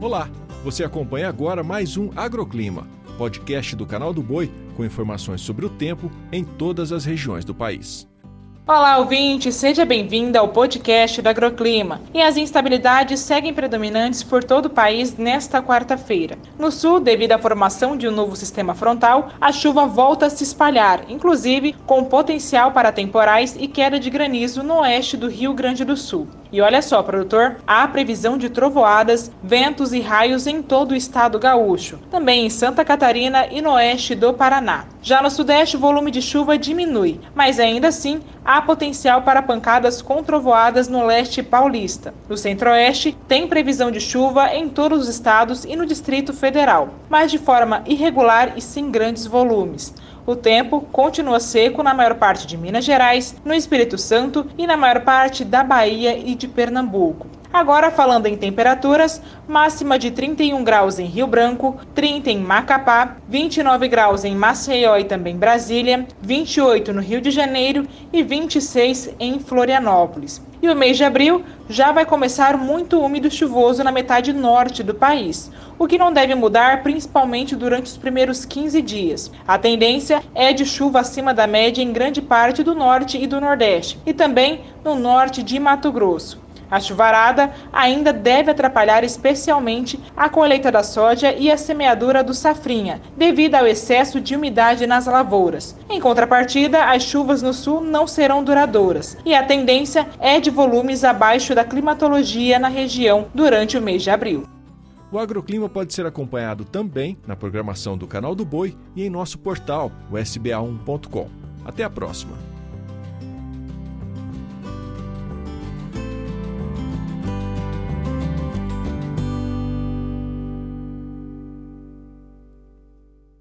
Olá, você acompanha agora mais um Agroclima, podcast do canal do Boi com informações sobre o tempo em todas as regiões do país. Olá, ouvinte, seja bem-vindo ao podcast do Agroclima. E as instabilidades seguem predominantes por todo o país nesta quarta-feira. No sul, devido à formação de um novo sistema frontal, a chuva volta a se espalhar, inclusive com potencial para temporais e queda de granizo no oeste do Rio Grande do Sul. E olha só, produtor, há previsão de trovoadas, ventos e raios em todo o estado gaúcho, também em Santa Catarina e no oeste do Paraná. Já no sudeste, o volume de chuva diminui, mas ainda assim há potencial para pancadas com trovoadas no leste paulista. No centro-oeste, tem previsão de chuva em todos os estados e no Distrito Federal, mas de forma irregular e sem grandes volumes. O tempo continua seco na maior parte de Minas Gerais, no Espírito Santo e na maior parte da Bahia e de Pernambuco. Agora falando em temperaturas, máxima de 31 graus em Rio Branco, 30 em Macapá, 29 graus em Maceió e também Brasília, 28 no Rio de Janeiro e 26 em Florianópolis. E o mês de abril já vai começar muito úmido e chuvoso na metade norte do país, o que não deve mudar principalmente durante os primeiros 15 dias. A tendência é de chuva acima da média em grande parte do norte e do nordeste, e também no norte de Mato Grosso. A chuvarada ainda deve atrapalhar especialmente a colheita da soja e a semeadura do safrinha, devido ao excesso de umidade nas lavouras. Em contrapartida, as chuvas no sul não serão duradouras e a tendência é de volumes abaixo da climatologia na região durante o mês de abril. O agroclima pode ser acompanhado também na programação do Canal do Boi e em nosso portal, o sba1.com. Até a próxima!